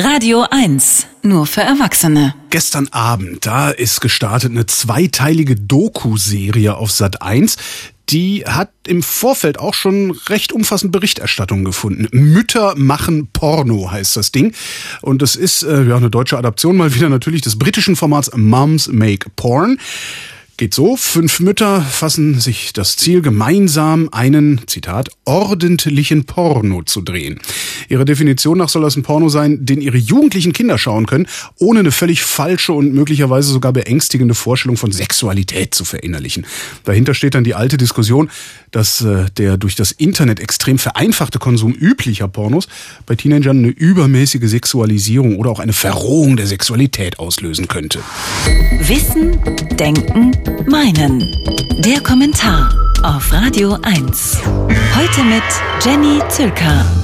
Radio 1, nur für Erwachsene. Gestern Abend, da ist gestartet eine zweiteilige Doku-Serie auf Sat 1. Die hat im Vorfeld auch schon recht umfassend Berichterstattung gefunden. Mütter machen Porno heißt das Ding. Und das ist äh, ja eine deutsche Adaption mal wieder natürlich des britischen Formats Moms Make Porn. Geht so, fünf Mütter fassen sich das Ziel, gemeinsam einen, Zitat, ordentlichen Porno zu drehen. Ihre Definition nach soll das ein Porno sein, den ihre jugendlichen Kinder schauen können, ohne eine völlig falsche und möglicherweise sogar beängstigende Vorstellung von Sexualität zu verinnerlichen. Dahinter steht dann die alte Diskussion, dass äh, der durch das Internet extrem vereinfachte Konsum üblicher Pornos bei Teenagern eine übermäßige Sexualisierung oder auch eine Verrohung der Sexualität auslösen könnte. Wissen, Denken, Meinen. Der Kommentar auf Radio 1. Heute mit Jenny Zülker.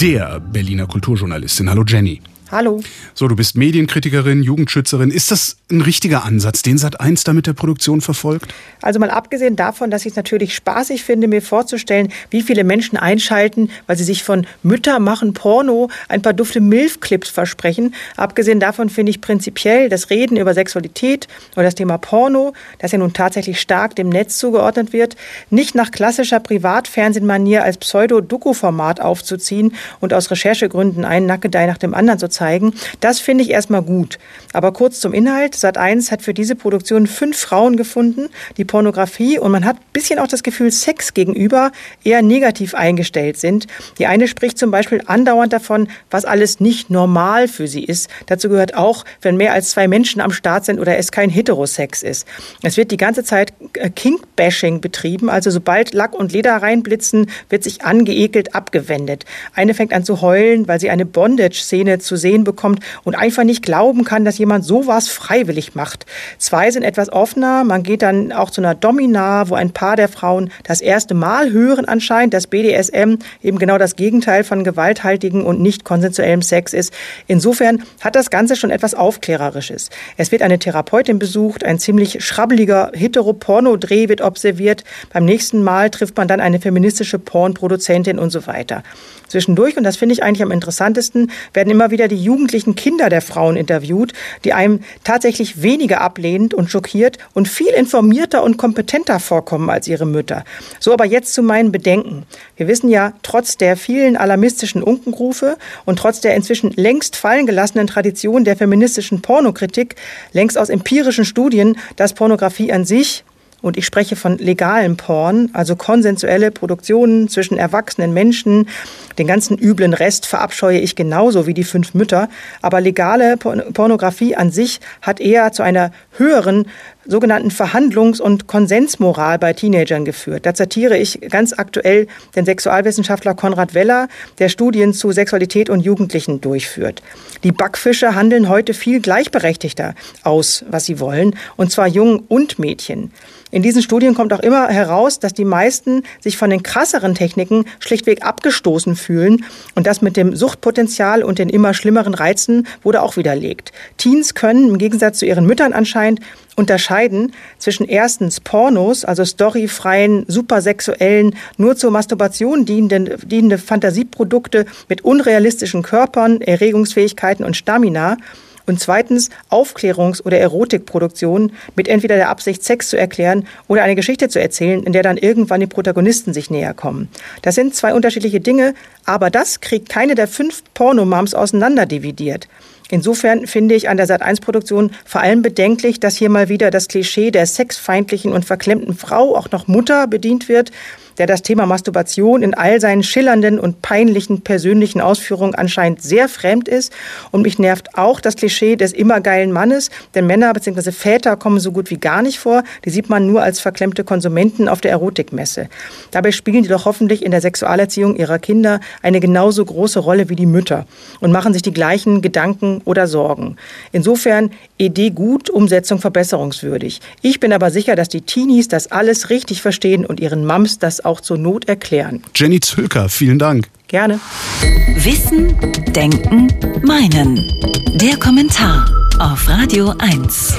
Der Berliner Kulturjournalistin. Hallo Jenny. Hallo. So, du bist Medienkritikerin, Jugendschützerin. Ist das ein richtiger Ansatz, den Sat1 da mit der Produktion verfolgt? Also mal abgesehen davon, dass ich es natürlich spaßig finde, mir vorzustellen, wie viele Menschen einschalten, weil sie sich von Mütter machen Porno ein paar dufte Milf-Clips versprechen. Abgesehen davon finde ich prinzipiell das Reden über Sexualität oder das Thema Porno, das ja nun tatsächlich stark dem Netz zugeordnet wird, nicht nach klassischer Privatfernsehmanier als Pseudo-Doku-Format aufzuziehen und aus Recherchegründen einen Nackedei nach dem anderen zu zeigen. Das finde ich erstmal gut. Aber kurz zum Inhalt. Sat1 hat für diese Produktion fünf Frauen gefunden, die Pornografie und man hat ein bisschen auch das Gefühl, Sex gegenüber eher negativ eingestellt sind. Die eine spricht zum Beispiel andauernd davon, was alles nicht normal für sie ist. Dazu gehört auch, wenn mehr als zwei Menschen am Start sind oder es kein Heterosex ist. Es wird die ganze Zeit äh, Kink-Bashing betrieben, also sobald Lack und Leder reinblitzen, wird sich angeekelt abgewendet. Eine fängt an zu heulen, weil sie eine Bondage-Szene zu sehen bekommt und einfach nicht glauben kann, dass jemand sowas freiwillig macht. Zwei sind etwas offener. Man geht dann auch zu einer Domina, wo ein paar der Frauen das erste Mal hören anscheinend, dass BDSM eben genau das Gegenteil von gewalthaltigen und nicht konsensuellem Sex ist. Insofern hat das Ganze schon etwas Aufklärerisches. Es wird eine Therapeutin besucht, ein ziemlich schrabbeliger Hetero-Porno-Dreh wird observiert. Beim nächsten Mal trifft man dann eine feministische Pornproduzentin und so weiter. Zwischendurch, und das finde ich eigentlich am interessantesten, werden immer wieder die jugendlichen Kinder der Frauen interviewt, die einem tatsächlich weniger ablehnend und schockiert und viel informierter und kompetenter vorkommen als ihre Mütter. So aber jetzt zu meinen Bedenken. Wir wissen ja, trotz der vielen alarmistischen Unkenrufe und trotz der inzwischen längst fallen gelassenen Tradition der feministischen Pornokritik, längst aus empirischen Studien, dass Pornografie an sich und ich spreche von legalem Porn, also konsensuelle Produktionen zwischen erwachsenen Menschen. Den ganzen üblen Rest verabscheue ich genauso wie die fünf Mütter. Aber legale Pornografie an sich hat eher zu einer höheren sogenannten Verhandlungs- und Konsensmoral bei Teenagern geführt. Da zitiere ich ganz aktuell den Sexualwissenschaftler Konrad Weller, der Studien zu Sexualität und Jugendlichen durchführt. Die Backfische handeln heute viel gleichberechtigter aus, was sie wollen, und zwar Jungen und Mädchen. In diesen Studien kommt auch immer heraus, dass die meisten sich von den krasseren Techniken schlichtweg abgestoßen fühlen und das mit dem Suchtpotenzial und den immer schlimmeren Reizen wurde auch widerlegt. Teens können im Gegensatz zu ihren Müttern anscheinend unterscheiden zwischen erstens Pornos, also storyfreien, supersexuellen, nur zur Masturbation dienenden, dienende Fantasieprodukte mit unrealistischen Körpern, Erregungsfähigkeiten und Stamina und zweitens Aufklärungs- oder Erotikproduktionen mit entweder der Absicht, Sex zu erklären oder eine Geschichte zu erzählen, in der dann irgendwann die Protagonisten sich näher kommen. Das sind zwei unterschiedliche Dinge, aber das kriegt keine der fünf Pornomams auseinanderdividiert. Insofern finde ich an der Sat1-Produktion vor allem bedenklich, dass hier mal wieder das Klischee der sexfeindlichen und verklemmten Frau, auch noch Mutter, bedient wird der das Thema Masturbation in all seinen schillernden und peinlichen persönlichen Ausführungen anscheinend sehr fremd ist. Und mich nervt auch das Klischee des immer geilen Mannes, denn Männer bzw. Väter kommen so gut wie gar nicht vor. Die sieht man nur als verklemmte Konsumenten auf der Erotikmesse. Dabei spielen die doch hoffentlich in der Sexualerziehung ihrer Kinder eine genauso große Rolle wie die Mütter und machen sich die gleichen Gedanken oder Sorgen. Insofern Idee gut, Umsetzung verbesserungswürdig. Ich bin aber sicher, dass die Teenies das alles richtig verstehen und ihren Mams das auch zur Not erklären. Jenny Zülker, vielen Dank. Gerne. Wissen, Denken, Meinen. Der Kommentar auf Radio 1.